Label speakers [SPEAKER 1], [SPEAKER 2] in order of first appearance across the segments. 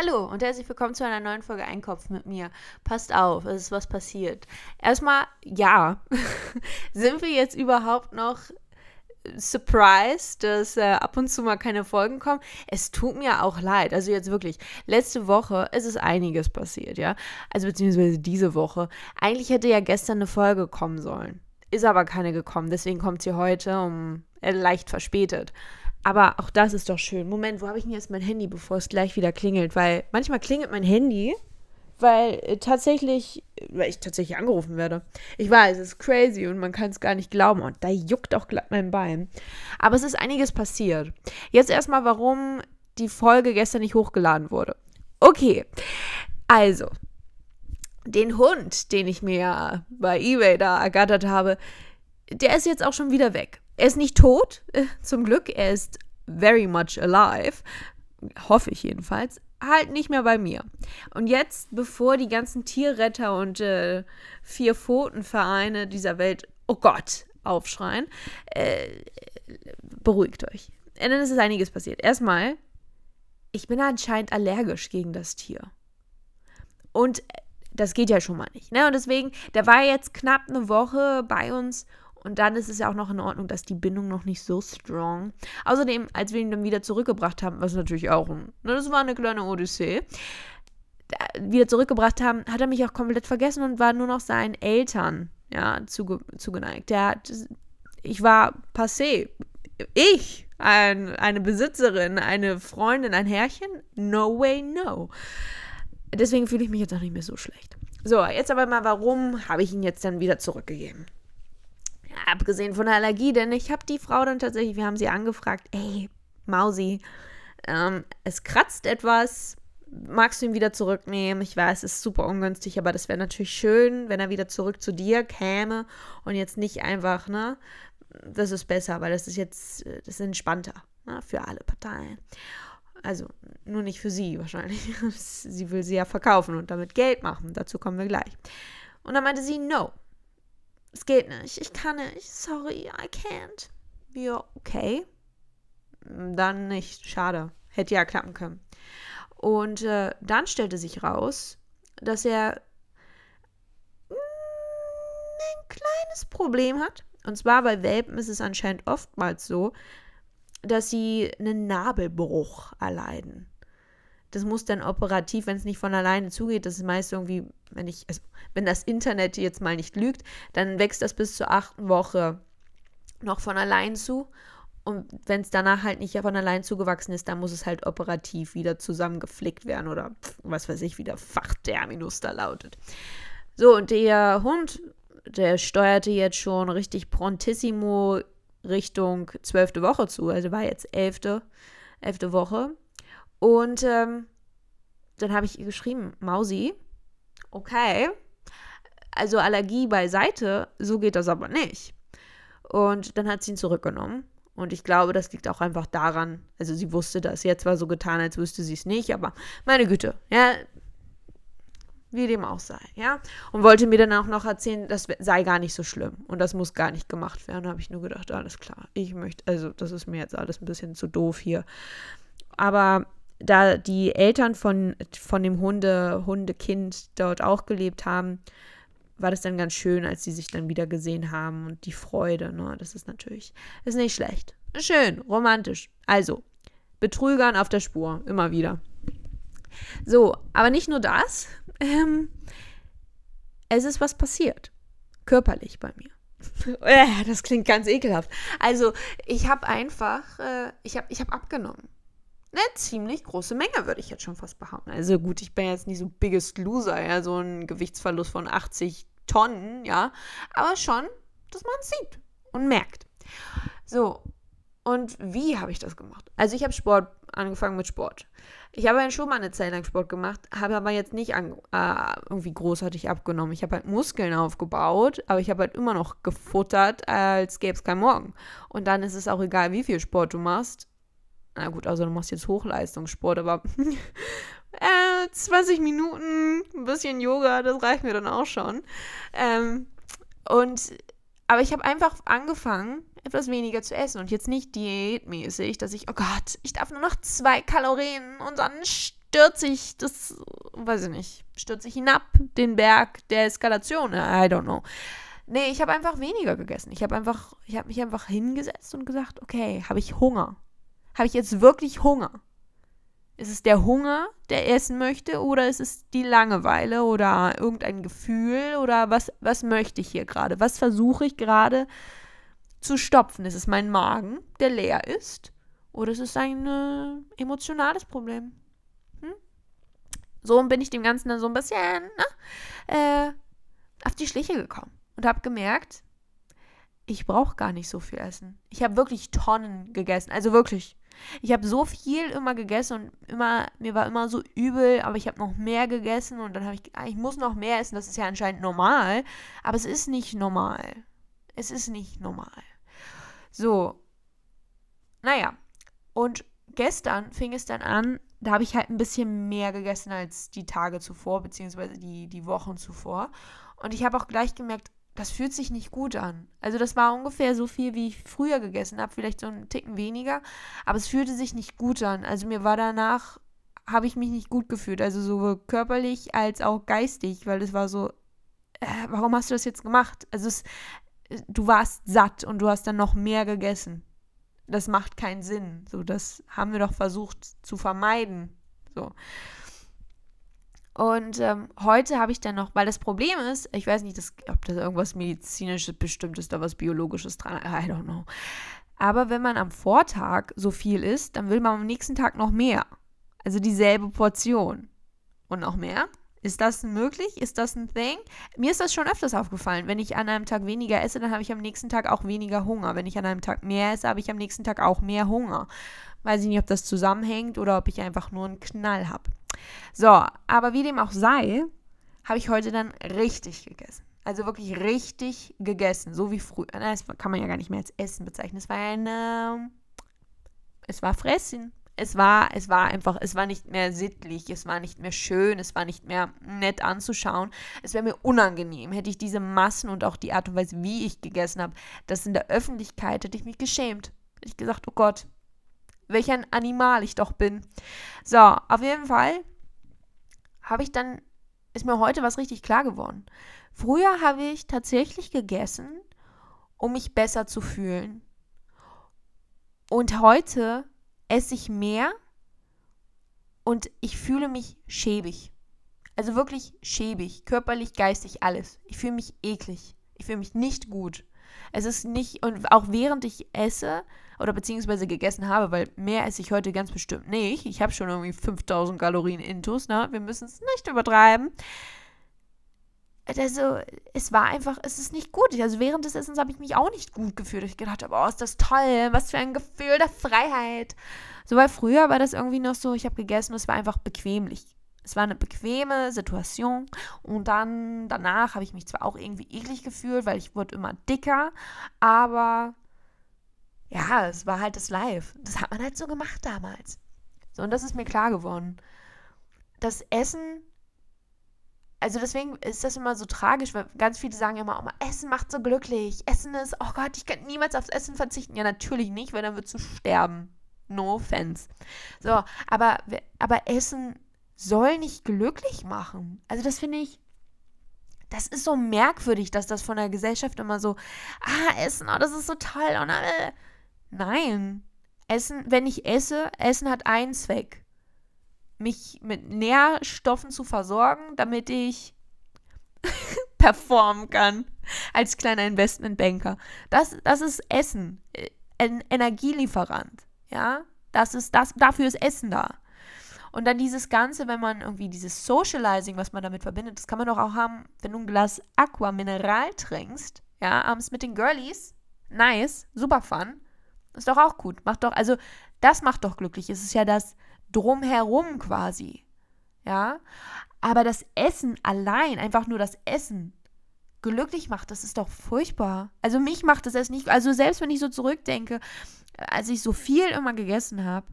[SPEAKER 1] Hallo und herzlich willkommen zu einer neuen Folge Einkopf mit mir. Passt auf, es ist was passiert. Erstmal, ja, sind wir jetzt überhaupt noch surprised, dass äh, ab und zu mal keine Folgen kommen? Es tut mir auch leid. Also jetzt wirklich, letzte Woche ist es einiges passiert, ja. Also beziehungsweise diese Woche. Eigentlich hätte ja gestern eine Folge kommen sollen. Ist aber keine gekommen, deswegen kommt sie heute um äh, leicht verspätet. Aber auch das ist doch schön. Moment, wo habe ich denn jetzt mein Handy, bevor es gleich wieder klingelt? Weil manchmal klingelt mein Handy, weil äh, tatsächlich, weil ich tatsächlich angerufen werde. Ich weiß, es ist crazy und man kann es gar nicht glauben. Und da juckt auch glatt mein Bein. Aber es ist einiges passiert. Jetzt erstmal, warum die Folge gestern nicht hochgeladen wurde. Okay, also, den Hund, den ich mir bei eBay da ergattert habe, der ist jetzt auch schon wieder weg. Er ist nicht tot, äh, zum Glück. Er ist very much alive. Hoffe ich jedenfalls. Halt nicht mehr bei mir. Und jetzt, bevor die ganzen Tierretter und äh, Vier-Pfoten-Vereine dieser Welt, oh Gott, aufschreien, äh, beruhigt euch. Denn es ist einiges passiert. Erstmal, ich bin anscheinend allergisch gegen das Tier. Und das geht ja schon mal nicht. Ne? Und deswegen, der war jetzt knapp eine Woche bei uns und dann ist es ja auch noch in Ordnung, dass die Bindung noch nicht so strong. Außerdem, als wir ihn dann wieder zurückgebracht haben, was natürlich auch ne, das war eine kleine Odyssee, wieder zurückgebracht haben, hat er mich auch komplett vergessen und war nur noch seinen Eltern ja, zuge zugeneigt. Der hat, ich war passé. Ich, ein, eine Besitzerin, eine Freundin, ein Herrchen? No way, no. Deswegen fühle ich mich jetzt auch nicht mehr so schlecht. So, jetzt aber mal, warum habe ich ihn jetzt dann wieder zurückgegeben? Abgesehen von der Allergie, denn ich habe die Frau dann tatsächlich, wir haben sie angefragt, ey, Mausi, ähm, es kratzt etwas, magst du ihn wieder zurücknehmen? Ich weiß, es ist super ungünstig, aber das wäre natürlich schön, wenn er wieder zurück zu dir käme und jetzt nicht einfach, ne? Das ist besser, weil das ist jetzt, das ist entspannter ne? für alle Parteien. Also nur nicht für sie wahrscheinlich. sie will sie ja verkaufen und damit Geld machen. Dazu kommen wir gleich. Und dann meinte sie, no, es geht nicht, ich kann nicht, sorry, I can't. Ja, okay. Dann nicht, schade. Hätte ja klappen können. Und äh, dann stellte sich raus, dass er mm, ein kleines Problem hat. Und zwar bei Welpen ist es anscheinend oftmals so, dass sie einen Nabelbruch erleiden. Das muss dann operativ, wenn es nicht von alleine zugeht, das ist meist irgendwie, wenn ich, also wenn das Internet jetzt mal nicht lügt, dann wächst das bis zur achten Woche noch von allein zu. Und wenn es danach halt nicht von allein zugewachsen ist, dann muss es halt operativ wieder zusammengeflickt werden oder was weiß ich, wie der Fachterminus da lautet. So, und der Hund, der steuerte jetzt schon richtig prontissimo Richtung zwölfte Woche zu. Also war jetzt elfte, elfte Woche. Und ähm, dann habe ich ihr geschrieben, Mausi, okay, also Allergie beiseite, so geht das aber nicht. Und dann hat sie ihn zurückgenommen. Und ich glaube, das liegt auch einfach daran, also sie wusste das. Jetzt war so getan, als wüsste sie es nicht, aber meine Güte, ja, wie dem auch sei, ja. Und wollte mir dann auch noch erzählen, das sei gar nicht so schlimm und das muss gar nicht gemacht werden. Da habe ich nur gedacht, alles klar, ich möchte, also das ist mir jetzt alles ein bisschen zu doof hier. Aber da die Eltern von, von dem Hunde, Hundekind dort auch gelebt haben, war das dann ganz schön, als sie sich dann wieder gesehen haben und die Freude, ne? Das ist natürlich, ist nicht schlecht. Schön, romantisch. Also, Betrügern auf der Spur, immer wieder. So, aber nicht nur das. Ähm, es ist was passiert. Körperlich bei mir. Das klingt ganz ekelhaft. Also, ich habe einfach, äh, ich habe ich hab abgenommen eine ziemlich große Menge, würde ich jetzt schon fast behaupten. Also gut, ich bin jetzt nicht so biggest loser, ja, so ein Gewichtsverlust von 80 Tonnen, ja, aber schon, dass man es sieht und merkt. So, und wie habe ich das gemacht? Also ich habe Sport, angefangen mit Sport. Ich habe ja schon mal eine Zeit lang Sport gemacht, habe aber jetzt nicht an, äh, irgendwie großartig abgenommen. Ich habe halt Muskeln aufgebaut, aber ich habe halt immer noch gefuttert, als gäbe es kein Morgen. Und dann ist es auch egal, wie viel Sport du machst na gut, also du machst jetzt Hochleistungssport, aber äh, 20 Minuten, ein bisschen Yoga, das reicht mir dann auch schon. Ähm, und, aber ich habe einfach angefangen, etwas weniger zu essen und jetzt nicht diätmäßig, dass ich, oh Gott, ich darf nur noch zwei Kalorien und dann stürze ich das, weiß ich nicht, stürze ich hinab, den Berg der Eskalation. I don't know. Nee, ich habe einfach weniger gegessen. Ich habe einfach, ich habe mich einfach hingesetzt und gesagt, okay, habe ich Hunger? Habe ich jetzt wirklich Hunger? Ist es der Hunger, der essen möchte, oder ist es die Langeweile oder irgendein Gefühl oder was, was möchte ich hier gerade? Was versuche ich gerade zu stopfen? Ist es mein Magen, der leer ist? Oder ist es ein äh, emotionales Problem? Hm? So bin ich dem Ganzen dann so ein bisschen ne, äh, auf die Schliche gekommen und habe gemerkt, ich brauche gar nicht so viel essen. Ich habe wirklich Tonnen gegessen, also wirklich. Ich habe so viel immer gegessen und immer, mir war immer so übel, aber ich habe noch mehr gegessen und dann habe ich, ah, ich muss noch mehr essen, das ist ja anscheinend normal, aber es ist nicht normal. Es ist nicht normal. So, naja, und gestern fing es dann an, da habe ich halt ein bisschen mehr gegessen als die Tage zuvor, beziehungsweise die, die Wochen zuvor. Und ich habe auch gleich gemerkt, das fühlt sich nicht gut an. Also das war ungefähr so viel, wie ich früher gegessen habe, vielleicht so einen Ticken weniger, aber es fühlte sich nicht gut an. Also mir war danach, habe ich mich nicht gut gefühlt, also sowohl körperlich als auch geistig, weil es war so, äh, warum hast du das jetzt gemacht? Also es, du warst satt und du hast dann noch mehr gegessen. Das macht keinen Sinn. So, das haben wir doch versucht zu vermeiden. So. Und ähm, heute habe ich dann noch, weil das Problem ist, ich weiß nicht, das, ob das irgendwas medizinisches bestimmt ist, da was biologisches dran, I don't know. Aber wenn man am Vortag so viel isst, dann will man am nächsten Tag noch mehr. Also dieselbe Portion. Und noch mehr. Ist das möglich? Ist das ein Thing? Mir ist das schon öfters aufgefallen. Wenn ich an einem Tag weniger esse, dann habe ich am nächsten Tag auch weniger Hunger. Wenn ich an einem Tag mehr esse, habe ich am nächsten Tag auch mehr Hunger. Weiß ich nicht, ob das zusammenhängt oder ob ich einfach nur einen Knall habe. So, aber wie dem auch sei, habe ich heute dann richtig gegessen. Also wirklich richtig gegessen, so wie früher. Das kann man ja gar nicht mehr als Essen bezeichnen. Es war eine. Es war Fressen. Es war, es war einfach, es war nicht mehr sittlich, es war nicht mehr schön, es war nicht mehr nett anzuschauen. Es wäre mir unangenehm, hätte ich diese Massen und auch die Art und Weise, wie ich gegessen habe, das in der Öffentlichkeit, hätte ich mich geschämt. Hätte ich gesagt, oh Gott, welch ein Animal ich doch bin. So, auf jeden Fall habe ich dann, ist mir heute was richtig klar geworden. Früher habe ich tatsächlich gegessen, um mich besser zu fühlen. Und heute esse ich mehr und ich fühle mich schäbig. Also wirklich schäbig, körperlich, geistig, alles. Ich fühle mich eklig. Ich fühle mich nicht gut. Es ist nicht, und auch während ich esse oder beziehungsweise gegessen habe, weil mehr esse ich heute ganz bestimmt nicht. Ich habe schon irgendwie 5000 Kalorien intus, ne? Wir müssen es nicht übertreiben. Also, es war einfach, es ist nicht gut. Also, während des Essens habe ich mich auch nicht gut gefühlt. Ich gedacht habe, oh, ist das toll, was für ein Gefühl der Freiheit. So, weil früher war das irgendwie noch so, ich habe gegessen, es war einfach bequemlich. Es war eine bequeme Situation und dann danach habe ich mich zwar auch irgendwie eklig gefühlt, weil ich wurde immer dicker, aber ja, es war halt das Live. Das hat man halt so gemacht damals. So, und das ist mir klar geworden. Das Essen, also deswegen ist das immer so tragisch, weil ganz viele sagen immer, oh, Essen macht so glücklich. Essen ist, oh Gott, ich könnte niemals aufs Essen verzichten. Ja, natürlich nicht, weil dann würdest du sterben. No offense. So, aber, aber Essen soll nicht glücklich machen. Also das finde ich, das ist so merkwürdig, dass das von der Gesellschaft immer so, ah, Essen, oh, das ist so toll. Und, äh. Nein. Essen, wenn ich esse, Essen hat einen Zweck. Mich mit Nährstoffen zu versorgen, damit ich performen kann als kleiner Investmentbanker. Das, das ist Essen. Ein Energielieferant. Ja, das ist das, dafür ist Essen da. Und dann dieses Ganze, wenn man irgendwie dieses Socializing, was man damit verbindet, das kann man doch auch haben, wenn du ein Glas Aqua Mineral trinkst, ja, abends mit den Girlies. Nice, super fun. Ist doch auch gut. Macht doch, also das macht doch glücklich. Es ist ja das Drumherum quasi. Ja. Aber das Essen allein, einfach nur das Essen, glücklich macht, das ist doch furchtbar. Also mich macht das erst nicht. Also selbst wenn ich so zurückdenke, als ich so viel immer gegessen habe,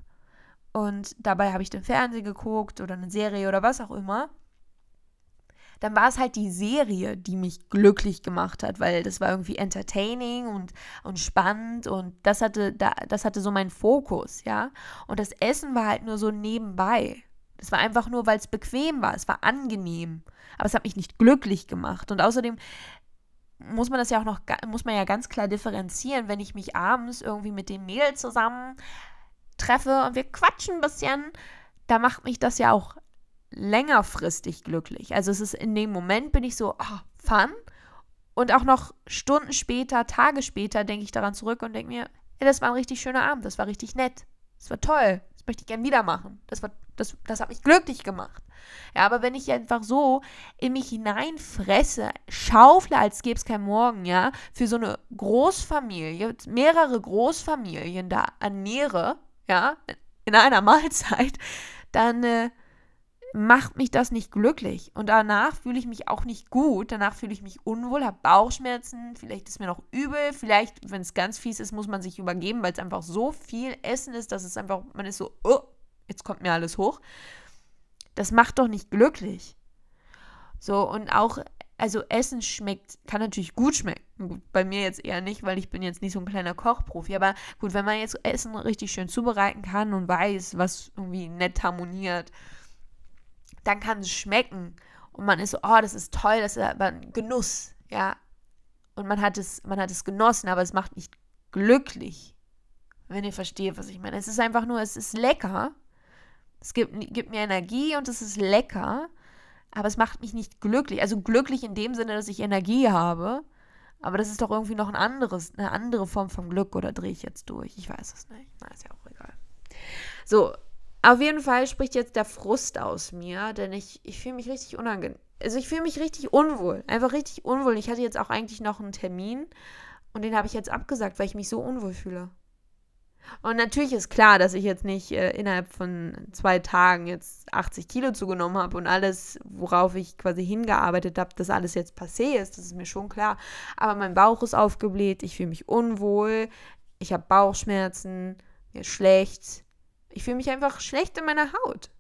[SPEAKER 1] und dabei habe ich den Fernsehen geguckt oder eine Serie oder was auch immer, dann war es halt die Serie, die mich glücklich gemacht hat, weil das war irgendwie entertaining und, und spannend und das hatte, da, das hatte so meinen Fokus, ja. Und das Essen war halt nur so nebenbei. Das war einfach nur, weil es bequem war. Es war angenehm. Aber es hat mich nicht glücklich gemacht. Und außerdem muss man das ja auch noch, muss man ja ganz klar differenzieren, wenn ich mich abends irgendwie mit dem Mädel zusammen treffe und wir quatschen ein bisschen, da macht mich das ja auch längerfristig glücklich. Also es ist in dem Moment bin ich so, oh, fun. Und auch noch Stunden später, Tage später denke ich daran zurück und denke mir, ja, das war ein richtig schöner Abend, das war richtig nett, das war toll, das möchte ich gern wieder machen. Das, war, das, das hat mich glücklich gemacht. Ja, aber wenn ich einfach so in mich hineinfresse, schaufle, als gäbe es kein Morgen, ja, für so eine Großfamilie, mehrere Großfamilien da ernähre, ja, in einer Mahlzeit, dann äh, macht mich das nicht glücklich. Und danach fühle ich mich auch nicht gut. Danach fühle ich mich unwohl, habe Bauchschmerzen, vielleicht ist mir noch übel, vielleicht, wenn es ganz fies ist, muss man sich übergeben, weil es einfach so viel Essen ist, dass es einfach, man ist so, oh, jetzt kommt mir alles hoch. Das macht doch nicht glücklich. So, und auch, also Essen schmeckt, kann natürlich gut schmecken. Bei mir jetzt eher nicht, weil ich bin jetzt nicht so ein kleiner Kochprofi. Aber gut, wenn man jetzt Essen richtig schön zubereiten kann und weiß, was irgendwie nett harmoniert, dann kann es schmecken. Und man ist so, oh, das ist toll, das ist aber ein Genuss, ja. Und man hat es, man hat es genossen, aber es macht nicht glücklich. Wenn ihr versteht, was ich meine. Es ist einfach nur, es ist lecker. Es gibt, gibt mir Energie und es ist lecker, aber es macht mich nicht glücklich. Also glücklich in dem Sinne, dass ich Energie habe. Aber das ist doch irgendwie noch ein anderes, eine andere Form von Glück oder drehe ich jetzt durch? Ich weiß es nicht. Na, ist ja auch egal. So, auf jeden Fall spricht jetzt der Frust aus mir, denn ich, ich fühle mich richtig unangenehm. Also ich fühle mich richtig unwohl. Einfach richtig unwohl. Ich hatte jetzt auch eigentlich noch einen Termin und den habe ich jetzt abgesagt, weil ich mich so unwohl fühle. Und natürlich ist klar, dass ich jetzt nicht äh, innerhalb von zwei Tagen jetzt 80 Kilo zugenommen habe und alles, worauf ich quasi hingearbeitet habe, dass alles jetzt passé ist. Das ist mir schon klar. Aber mein Bauch ist aufgebläht, ich fühle mich unwohl, ich habe Bauchschmerzen, mir ist schlecht, ich fühle mich einfach schlecht in meiner Haut.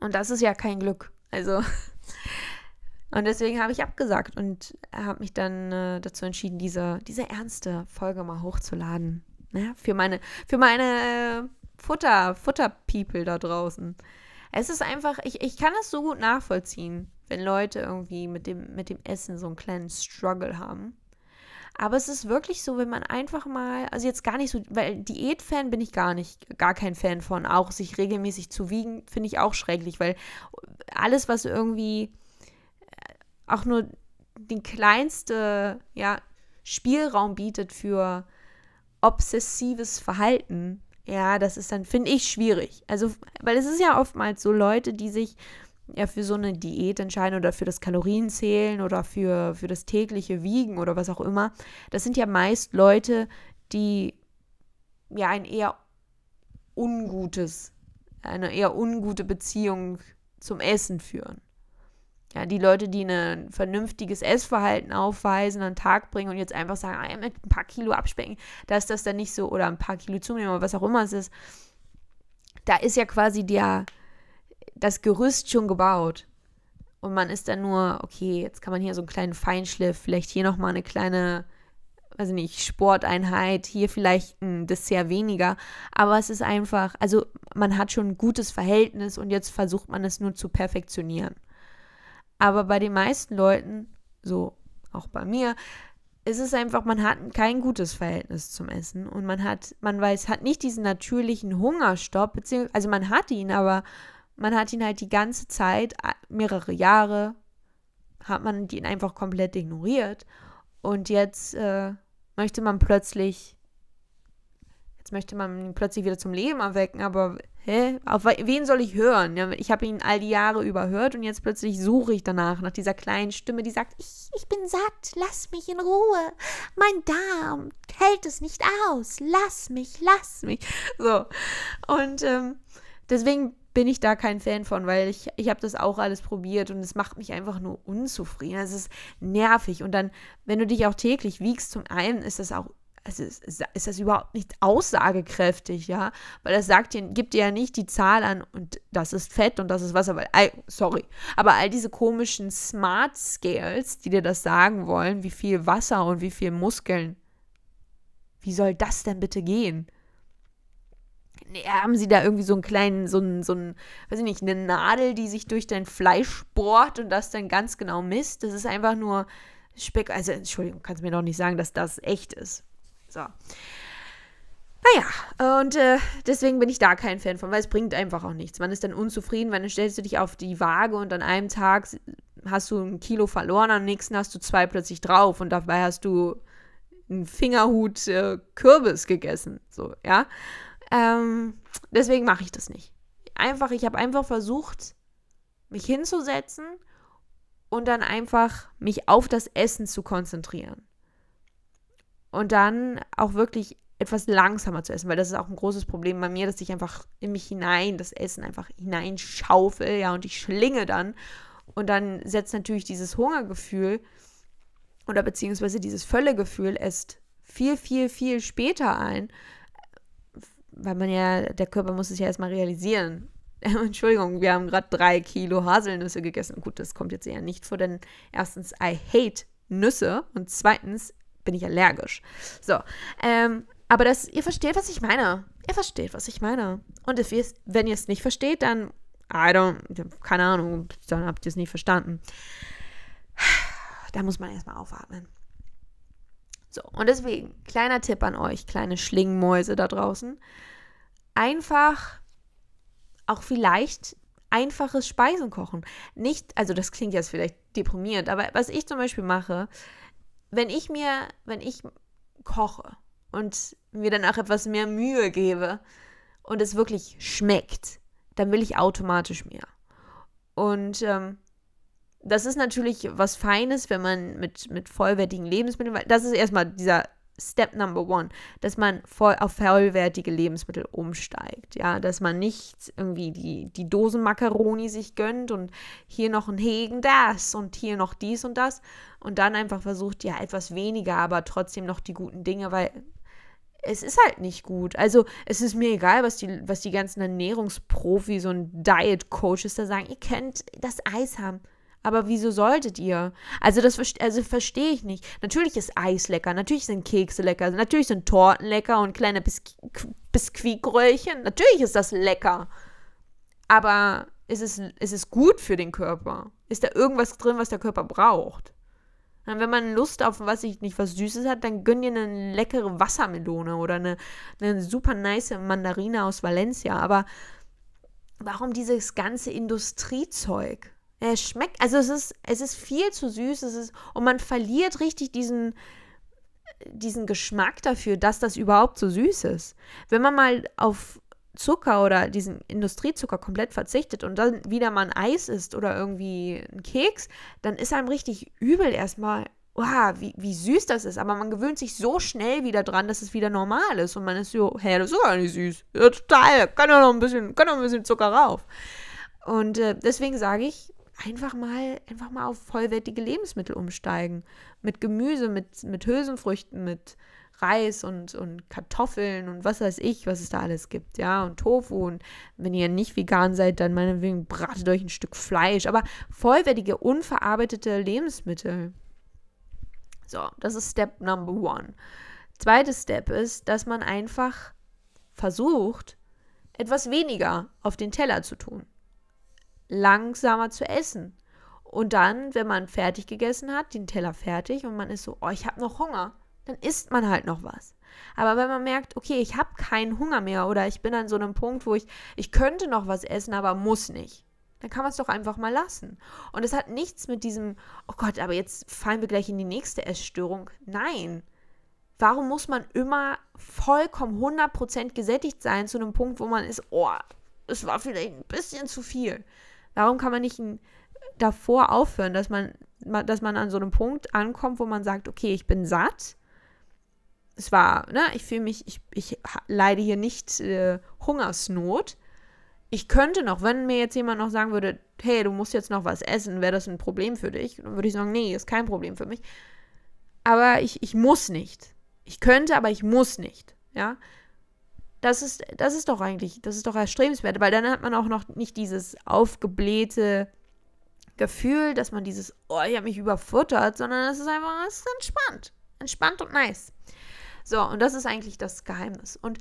[SPEAKER 1] Und das ist ja kein Glück. Also. Und deswegen habe ich abgesagt und habe mich dann äh, dazu entschieden, diese, diese ernste Folge mal hochzuladen. Ne? Für meine, für meine äh, Futter, Futter-People da draußen. Es ist einfach, ich, ich kann es so gut nachvollziehen, wenn Leute irgendwie mit dem, mit dem Essen so einen kleinen Struggle haben. Aber es ist wirklich so, wenn man einfach mal, also jetzt gar nicht so, weil Diät-Fan bin ich gar nicht, gar kein Fan von. Auch sich regelmäßig zu wiegen, finde ich auch schrecklich, weil alles, was irgendwie äh, auch nur den kleinste, ja, Spielraum bietet für obsessives Verhalten, ja, das ist dann, finde ich, schwierig. Also, weil es ist ja oftmals so Leute, die sich ja für so eine Diät entscheiden oder für das Kalorienzählen oder für, für das tägliche Wiegen oder was auch immer, das sind ja meist Leute, die ja ein eher ungutes, eine eher ungute Beziehung zum Essen führen. Ja, die Leute, die ein vernünftiges Essverhalten aufweisen, an den Tag bringen und jetzt einfach sagen, ah, mit ein paar Kilo abspecken, da ist das dann nicht so, oder ein paar Kilo zunehmen oder was auch immer es ist, da ist ja quasi der, das Gerüst schon gebaut. Und man ist dann nur, okay, jetzt kann man hier so einen kleinen Feinschliff, vielleicht hier nochmal eine kleine, weiß ich nicht, Sporteinheit, hier vielleicht ein Dessert weniger. Aber es ist einfach, also man hat schon ein gutes Verhältnis und jetzt versucht man es nur zu perfektionieren. Aber bei den meisten Leuten, so auch bei mir, ist es einfach, man hat kein gutes Verhältnis zum Essen und man hat, man weiß, hat nicht diesen natürlichen Hungerstopp, beziehungsweise, also man hat ihn, aber man hat ihn halt die ganze Zeit, mehrere Jahre, hat man ihn einfach komplett ignoriert. Und jetzt äh, möchte man plötzlich, jetzt möchte man ihn plötzlich wieder zum Leben erwecken, aber hä? Auf wen soll ich hören? Ich habe ihn all die Jahre überhört und jetzt plötzlich suche ich danach, nach dieser kleinen Stimme, die sagt, ich, ich bin satt, lass mich in Ruhe. Mein Darm hält es nicht aus. Lass mich, lass mich. So. Und ähm, deswegen bin ich da kein Fan von, weil ich, ich habe das auch alles probiert und es macht mich einfach nur unzufrieden. Es ist nervig. Und dann, wenn du dich auch täglich wiegst, zum einen ist das auch, also ist, ist das überhaupt nicht aussagekräftig, ja? Weil das sagt dir, gibt dir ja nicht die Zahl an und das ist Fett und das ist Wasser, weil, sorry, aber all diese komischen Smart Scales, die dir das sagen wollen, wie viel Wasser und wie viel Muskeln, wie soll das denn bitte gehen? Haben sie da irgendwie so einen kleinen, so einen, so einen, weiß ich nicht, eine Nadel, die sich durch dein Fleisch bohrt und das dann ganz genau misst. Das ist einfach nur Speck. Also, Entschuldigung, kannst mir doch nicht sagen, dass das echt ist. So. Naja, und äh, deswegen bin ich da kein Fan von, weil es bringt einfach auch nichts. Man ist dann unzufrieden, weil dann stellst du dich auf die Waage und an einem Tag hast du ein Kilo verloren, am nächsten hast du zwei plötzlich drauf und dabei hast du einen Fingerhut äh, Kürbis gegessen. So, ja. Ähm, deswegen mache ich das nicht. Einfach, ich habe einfach versucht, mich hinzusetzen und dann einfach mich auf das Essen zu konzentrieren. Und dann auch wirklich etwas langsamer zu essen, weil das ist auch ein großes Problem bei mir, dass ich einfach in mich hinein das Essen einfach hineinschaufel, ja, und ich schlinge dann. Und dann setzt natürlich dieses Hungergefühl oder beziehungsweise dieses Völlegefühl erst viel, viel, viel später ein, weil man ja, der Körper muss es ja erstmal realisieren. Entschuldigung, wir haben gerade drei Kilo Haselnüsse gegessen. Gut, das kommt jetzt eher nicht vor, denn erstens, I hate Nüsse und zweitens bin ich allergisch. So, ähm, aber das, ihr versteht, was ich meine. Ihr versteht, was ich meine. Und wenn ihr es nicht versteht, dann, I don't, keine Ahnung, dann habt ihr es nicht verstanden. Da muss man erstmal aufatmen. So, und deswegen, kleiner Tipp an euch, kleine Schlingmäuse da draußen. Einfach auch vielleicht einfaches Speisen kochen. Nicht, also das klingt jetzt vielleicht deprimierend, aber was ich zum Beispiel mache, wenn ich mir, wenn ich koche und mir dann auch etwas mehr Mühe gebe und es wirklich schmeckt, dann will ich automatisch mehr. Und ähm, das ist natürlich was Feines, wenn man mit, mit vollwertigen Lebensmitteln, weil das ist erstmal dieser Step Number One, dass man voll auf vollwertige Lebensmittel umsteigt. Ja, dass man nicht irgendwie die, die Dosen Macaroni sich gönnt und hier noch ein Hegen das und hier noch dies und das und dann einfach versucht, ja, etwas weniger, aber trotzdem noch die guten Dinge, weil es ist halt nicht gut. Also es ist mir egal, was die, was die ganzen Ernährungsprofis und Diet-Coaches da sagen. Ihr könnt das Eis haben. Aber wieso solltet ihr? Also das also verstehe ich nicht. Natürlich ist Eis lecker, natürlich sind Kekse lecker, natürlich sind Torten lecker und kleine Bis Biskuitröllchen. Natürlich ist das lecker. Aber ist es, ist es gut für den Körper? Ist da irgendwas drin, was der Körper braucht? Und wenn man Lust auf, was ich nicht, was Süßes hat, dann gönn dir eine leckere Wassermelone oder eine, eine super nice Mandarine aus Valencia. Aber warum dieses ganze Industriezeug? Es schmeckt, also es ist, es ist viel zu süß, es ist, und man verliert richtig diesen, diesen Geschmack dafür, dass das überhaupt so süß ist. Wenn man mal auf Zucker oder diesen Industriezucker komplett verzichtet und dann wieder mal ein Eis isst oder irgendwie ein Keks, dann ist einem richtig übel erstmal, wow, wie, wie süß das ist. Aber man gewöhnt sich so schnell wieder dran, dass es wieder normal ist. Und man ist so, hä, das ist gar nicht süß. Ja, total, kann doch noch ein bisschen, kann doch ein bisschen Zucker rauf. Und äh, deswegen sage ich, einfach mal, einfach mal auf vollwertige Lebensmittel umsteigen. Mit Gemüse, mit, mit Hülsenfrüchten, mit Reis und, und Kartoffeln und was weiß ich, was es da alles gibt, ja, und Tofu. Und wenn ihr nicht vegan seid, dann meinetwegen bratet euch ein Stück Fleisch. Aber vollwertige, unverarbeitete Lebensmittel. So, das ist Step Number One. Zweites Step ist, dass man einfach versucht, etwas weniger auf den Teller zu tun langsamer zu essen. Und dann, wenn man fertig gegessen hat, den Teller fertig und man ist so, oh, ich habe noch Hunger, dann isst man halt noch was. Aber wenn man merkt, okay, ich habe keinen Hunger mehr oder ich bin an so einem Punkt, wo ich, ich könnte noch was essen, aber muss nicht, dann kann man es doch einfach mal lassen. Und es hat nichts mit diesem, oh Gott, aber jetzt fallen wir gleich in die nächste Essstörung. Nein. Warum muss man immer vollkommen 100% gesättigt sein zu einem Punkt, wo man ist, oh, es war vielleicht ein bisschen zu viel. Warum kann man nicht davor aufhören, dass man, dass man an so einem Punkt ankommt, wo man sagt, okay, ich bin satt. Es war, ne, ich fühle mich, ich, ich leide hier nicht äh, Hungersnot. Ich könnte noch, wenn mir jetzt jemand noch sagen würde, hey, du musst jetzt noch was essen, wäre das ein Problem für dich? Dann würde ich sagen, nee, ist kein Problem für mich. Aber ich, ich muss nicht. Ich könnte, aber ich muss nicht. Ja, das ist, das ist doch eigentlich, das ist doch erstrebenswert, weil dann hat man auch noch nicht dieses aufgeblähte Gefühl, dass man dieses, oh, ich habe mich überfuttert, sondern es ist einfach, es ist entspannt. Entspannt und nice. So, und das ist eigentlich das Geheimnis. Und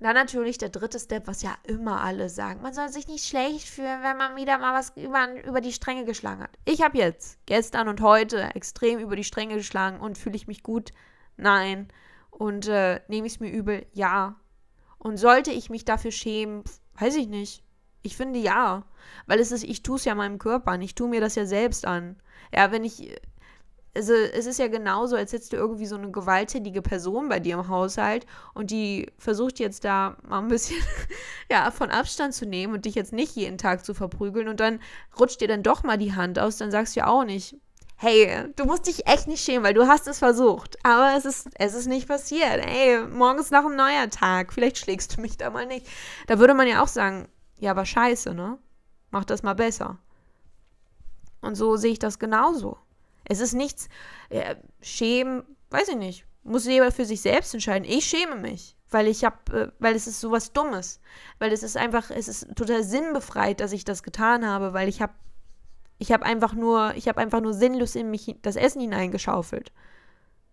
[SPEAKER 1] Dann natürlich der dritte Step, was ja immer alle sagen. Man soll sich nicht schlecht fühlen, wenn man wieder mal was über, über die Stränge geschlagen hat. Ich habe jetzt gestern und heute extrem über die Stränge geschlagen und fühle ich mich gut? Nein. Und äh, nehme ich es mir übel? Ja. Und sollte ich mich dafür schämen? Weiß ich nicht. Ich finde ja. Weil es ist, ich tue es ja meinem Körper an. Ich tue mir das ja selbst an. Ja, wenn ich also es ist ja genauso, als hättest du irgendwie so eine gewalttätige Person bei dir im Haushalt und die versucht jetzt da mal ein bisschen ja, von Abstand zu nehmen und dich jetzt nicht jeden Tag zu verprügeln und dann rutscht dir dann doch mal die Hand aus, dann sagst du ja auch nicht, hey, du musst dich echt nicht schämen, weil du hast es versucht, aber es ist, es ist nicht passiert. Hey, morgen ist noch ein neuer Tag, vielleicht schlägst du mich da mal nicht. Da würde man ja auch sagen, ja, aber scheiße, ne? Mach das mal besser. Und so sehe ich das genauso. Es ist nichts, äh, schämen, weiß ich nicht, muss jeder für sich selbst entscheiden. Ich schäme mich, weil ich habe, äh, weil es ist sowas Dummes, weil es ist einfach, es ist total sinnbefreit, dass ich das getan habe, weil ich habe, ich habe einfach nur, ich habe einfach nur sinnlos in mich das Essen hineingeschaufelt.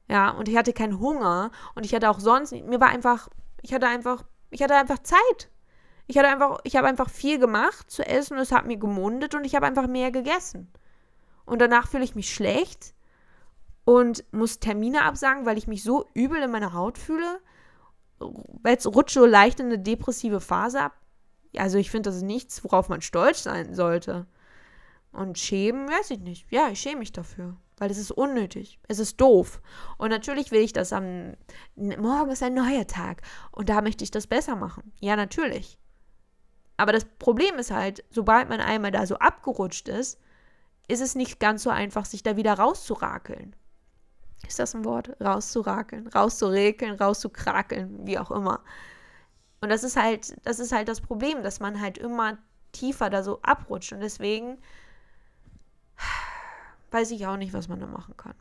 [SPEAKER 1] Ja, und ich hatte keinen Hunger und ich hatte auch sonst, mir war einfach, ich hatte einfach, ich hatte einfach Zeit. Ich hatte einfach, ich habe einfach viel gemacht zu essen, es hat mir gemundet und ich habe einfach mehr gegessen und danach fühle ich mich schlecht und muss Termine absagen, weil ich mich so übel in meiner Haut fühle. Jetzt rutsche leicht in eine depressive Phase ab. Also ich finde, das ist nichts, worauf man stolz sein sollte. Und schämen, weiß ich nicht. Ja, ich schäme mich dafür. Weil es ist unnötig. Es ist doof. Und natürlich will ich das am. Morgen ist ein neuer Tag. Und da möchte ich das besser machen. Ja, natürlich. Aber das Problem ist halt, sobald man einmal da so abgerutscht ist, ist es nicht ganz so einfach, sich da wieder rauszurakeln. Ist das ein Wort? Rauszurakeln, rauszurekeln, rauszukrakeln, wie auch immer. Und das ist halt, das ist halt das Problem, dass man halt immer tiefer da so abrutscht. Und deswegen weiß ich auch nicht, was man da machen kann.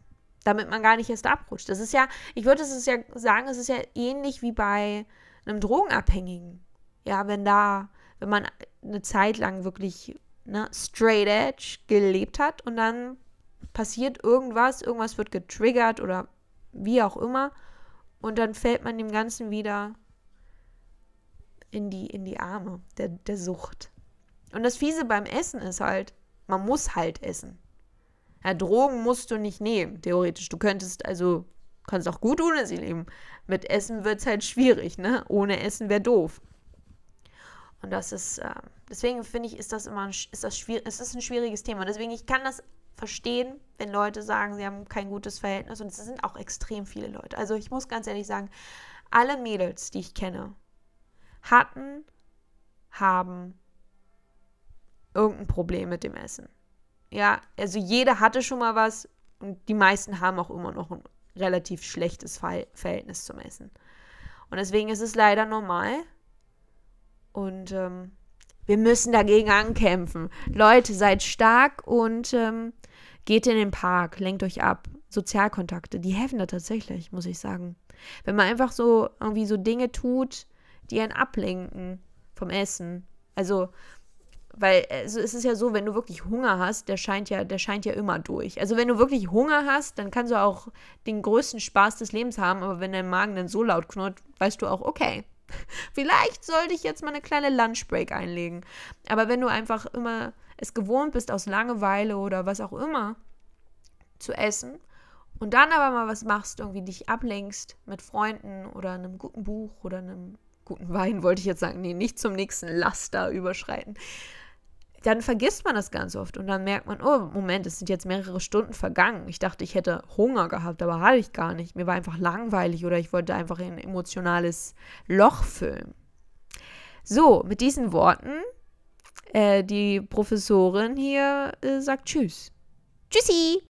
[SPEAKER 1] Damit man gar nicht erst abrutscht. Das ist ja, ich würde es ja sagen, es ist ja ähnlich wie bei einem Drogenabhängigen. Ja, wenn da, wenn man eine Zeit lang wirklich ne, straight edge gelebt hat und dann passiert irgendwas, irgendwas wird getriggert oder wie auch immer und dann fällt man dem Ganzen wieder in die, in die Arme der, der Sucht. Und das Fiese beim Essen ist halt, man muss halt essen. Ja, Drogen musst du nicht nehmen, theoretisch. Du könntest also, kannst auch gut ohne sie leben. Mit Essen wird es halt schwierig, ne? Ohne Essen wäre doof. Und das ist, äh, deswegen finde ich, ist das immer ein, ist das schwierig, ist ein schwieriges Thema. Deswegen, ich kann das verstehen, wenn Leute sagen, sie haben kein gutes Verhältnis. Und es sind auch extrem viele Leute. Also ich muss ganz ehrlich sagen, alle Mädels, die ich kenne, hatten, haben irgendein Problem mit dem Essen. Ja, also jeder hatte schon mal was und die meisten haben auch immer noch ein relativ schlechtes Verhältnis zum Essen. Und deswegen ist es leider normal, und ähm, wir müssen dagegen ankämpfen. Leute, seid stark und ähm, geht in den Park, lenkt euch ab. Sozialkontakte, die helfen da tatsächlich, muss ich sagen. Wenn man einfach so irgendwie so Dinge tut, die einen ablenken vom Essen. Also, weil also es ist ja so, wenn du wirklich Hunger hast, der scheint ja, der scheint ja immer durch. Also wenn du wirklich Hunger hast, dann kannst du auch den größten Spaß des Lebens haben, aber wenn dein Magen dann so laut knurrt, weißt du auch, okay, Vielleicht sollte ich jetzt mal eine kleine Lunchbreak einlegen. Aber wenn du einfach immer es gewohnt bist, aus Langeweile oder was auch immer zu essen und dann aber mal was machst, irgendwie dich ablenkst mit Freunden oder einem guten Buch oder einem guten Wein, wollte ich jetzt sagen, nee, nicht zum nächsten Laster überschreiten dann vergisst man das ganz oft und dann merkt man, oh, Moment, es sind jetzt mehrere Stunden vergangen. Ich dachte, ich hätte Hunger gehabt, aber hatte ich gar nicht. Mir war einfach langweilig oder ich wollte einfach ein emotionales Loch füllen. So, mit diesen Worten, äh, die Professorin hier äh, sagt Tschüss. Tschüssi!